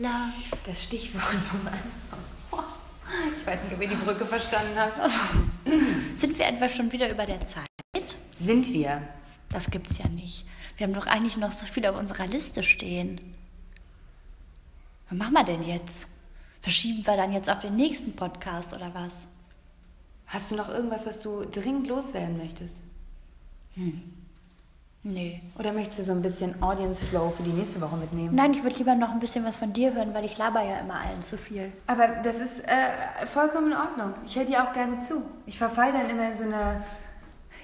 B: love.
A: das Stichwort vom Anfang. Ich weiß nicht, ob ihr die Brücke verstanden habt.
B: Sind wir etwa schon wieder über der Zeit?
A: Sind wir?
B: Das gibt's ja nicht. Wir haben doch eigentlich noch so viel auf unserer Liste stehen. Was machen wir denn jetzt? Verschieben wir dann jetzt auf den nächsten Podcast oder was?
A: Hast du noch irgendwas, was du dringend loswerden möchtest?
B: Nee.
A: Oder möchtest du so ein bisschen Audience Flow für die nächste Woche mitnehmen?
B: Nein, ich würde lieber noch ein bisschen was von dir hören, weil ich laber ja immer allen zu viel.
A: Aber das ist äh, vollkommen in Ordnung. Ich höre dir auch gerne zu. Ich verfall dann immer in so eine.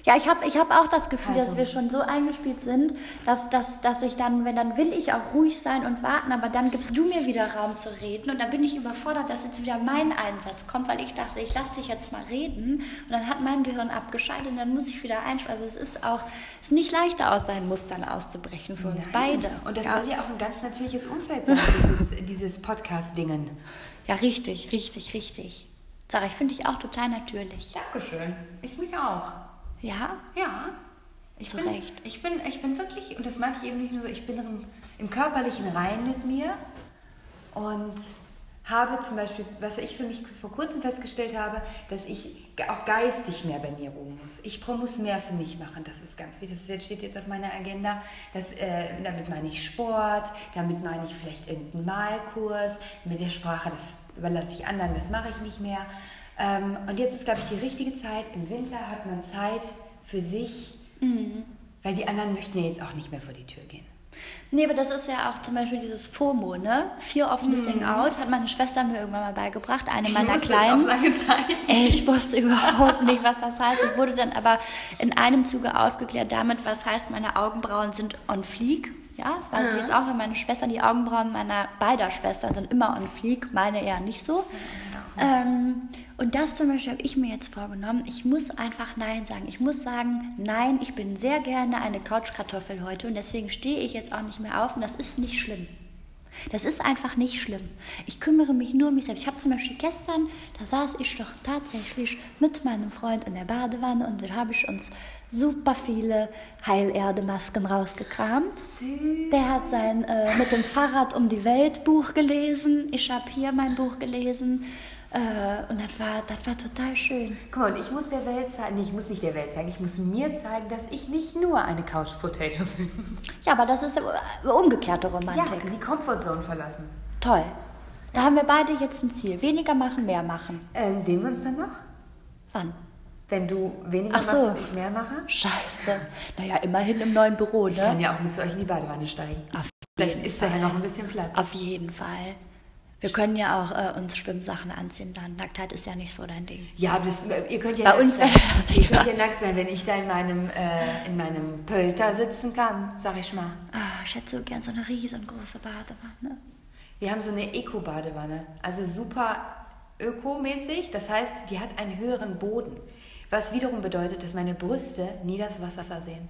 B: Ja, ich habe ich hab auch das Gefühl, dass
A: Also.
B: wir schon so eingespielt sind, dass, dass, dass ich dann, wenn dann will ich auch ruhig sein und warten, aber dann gibst du mir wieder Raum zu reden und dann bin ich überfordert, dass jetzt wieder mein Einsatz kommt, weil ich dachte, ich lasse dich jetzt mal reden und dann hat mein Gehirn abgeschaltet und dann muss ich wieder einschalten. Also es ist auch, es ist nicht leichter aus seinen Mustern auszubrechen für uns beide.
A: Und das
B: ja.
A: soll ja auch ein ganz natürliches Umfeld sein, dieses, dieses Podcast-Dingen.
B: ja, richtig, richtig, richtig. Sarah, ich finde dich auch total natürlich.
A: Dankeschön. Ich mich auch.
B: Ja?
A: Ja. Ich
B: Zu
A: bin,
B: Recht.
A: Ich bin, ich bin wirklich, und das meine ich eben nicht nur so, ich bin im, im körperlichen Rein mit mir und habe zum Beispiel, was ich für mich vor kurzem festgestellt habe, dass ich auch geistig mehr bei mir ruhen muss. Ich muss mehr für mich machen, das ist ganz wichtig. Das jetzt steht jetzt auf meiner Agenda. Das, äh, damit meine ich Sport, damit meine ich vielleicht irgendeinen Malkurs. Mit der Sprache, das überlasse ich anderen, das mache ich nicht mehr. Ähm, und jetzt ist, glaube ich, die richtige Zeit. Im Winter hat man Zeit für sich, Weil die anderen möchten ja jetzt auch nicht mehr vor die Tür gehen.
B: Nee, aber das ist ja auch zum Beispiel dieses FOMO, ne? Fear of Missing Out hat meine Schwester mir irgendwann mal beigebracht, eine meiner
A: es
B: Kleinen.
A: auch lange Zeit.
B: Ich wusste überhaupt nicht, was das heißt. Ich wurde dann aber in einem Zuge aufgeklärt damit, was heißt, meine Augenbrauen sind on fleek. Ja, das weiß ich jetzt auch, weil meine Schwestern, die Augenbrauen meiner beider Schwestern sind immer on fleek, meine eher nicht so. Ähm, und das zum Beispiel habe ich mir jetzt vorgenommen. Ich muss einfach Nein sagen. Ich muss sagen, nein, ich bin sehr gerne eine Couchkartoffel heute und deswegen stehe ich jetzt auch nicht mehr auf und das ist nicht schlimm. Das ist einfach nicht schlimm. Ich kümmere mich nur um mich selbst. Ich habe zum Beispiel gestern, da saß ich doch tatsächlich mit meinem Freund in der Badewanne und da habe ich uns super viele Heilerde-Masken rausgekramt. Der hat sein äh, mit dem Fahrrad um die Welt Buch gelesen. Ich habe hier mein Buch gelesen. Äh, und das war, das war total schön.
A: Guck mal, und ich muss der Welt zeigen, nee, ich muss nicht der Welt zeigen, ich muss mir zeigen, dass ich nicht nur eine Couch Potato bin.
B: Ja, aber das ist umgekehrte
A: Ja,
B: Romantik.
A: die Comfortzone verlassen.
B: Toll. Da haben wir beide jetzt ein Ziel. Weniger machen, mehr machen.
A: Ähm, sehen wir uns dann noch?
B: Wann?
A: Wenn du weniger
B: Ach so.
A: machst ich mehr mache?
B: Scheiße. Naja, immerhin im neuen Büro,
A: Ich kann
B: ne?
A: ja auch mit zu euch in die Badewanne steigen.
B: Auf
A: Vielleicht ist da ja
B: Fall.
A: noch ein bisschen Platz.
B: Auf jeden Fall. Wir können ja auch äh, uns Schwimmsachen anziehen dann. Nacktheit ist ja nicht so dein Ding.
A: Ja, aber das, ihr könnt ja
B: Bei uns wäre das
A: Ihr könnt ja nackt sein, wenn ich da in meinem, äh, in meinem Pölter sitzen kann, sag ich mal.
B: Ah, ich hätte so gern so eine riesengroße Badewanne.
A: Wir haben so eine Eco-Badewanne, also super ökomäßig. Das heißt, die hat einen höheren Boden, was wiederum bedeutet, dass meine Brüste nie das Wasser sehen.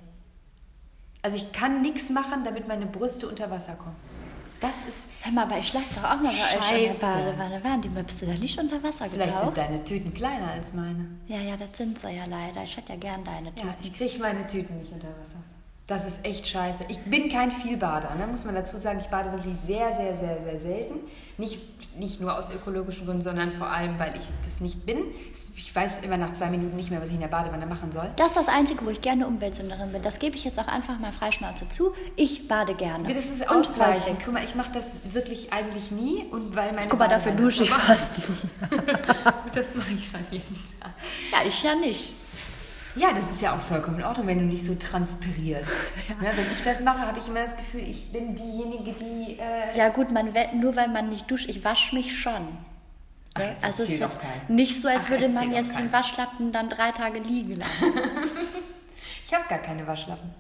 A: Also ich kann nichts machen, damit meine Brüste unter Wasser kommen. Das ist,
B: Hör mal, aber ich lag doch auch mal bei euch in der. Badewanne. Waren die Möpse da nicht unter Wasser
A: vielleicht sind deine Tüten kleiner als meine.
B: Ja, ja, das sind sie ja leider. Ich hätte ja gern deine Tüten.
A: Ja, ich kriege meine Tüten nicht unter Wasser. Das ist echt scheiße. Ich bin kein Vielbader, ne? muss man dazu sagen. Ich bade wirklich sehr, sehr, sehr, sehr selten. Nicht, nicht nur aus ökologischen Gründen, sondern vor allem, weil ich das nicht bin. Ich weiß immer nach zwei Minuten nicht mehr, was ich in der Badewanne machen soll.
B: Das ist das Einzige, wo ich gerne Umweltsünderin bin. Das gebe ich jetzt auch einfach mal freischnauze zu. Ich bade gerne.
A: Das ist ausgleichend.
B: häufig.
A: Guck mal, ich mache das wirklich eigentlich nie. Und weil meine
B: Guck mal, dafür dusche ich fast nie.
A: Das mache ich schon jeden Tag.
B: Ja, ich ja nicht.
A: Ja, das ist ja auch vollkommen in Ordnung, wenn du nicht so transpirierst. Ne, wenn ich das mache, habe ich immer das Gefühl, ich bin diejenige, die... Äh,
B: Ja gut, man, nur weil man nicht duscht, ich wasche mich schon.
A: Ach,
B: Ne? also es ist jetzt nicht so, als
A: Ach,
B: würde man jetzt den Waschlappen dann drei Tage liegen lassen.
A: ich habe gar keine Waschlappen.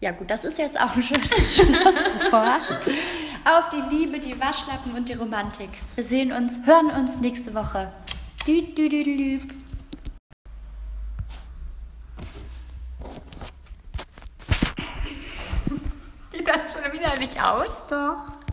B: ja gut, das ist jetzt auch ein schönes Schlusswort. Auf die Liebe, die Waschlappen und die Romantik. Wir sehen uns, hören uns nächste Woche. Dü, dü, dü, dü.
A: Geht das schon wieder nicht aus?
B: Doch.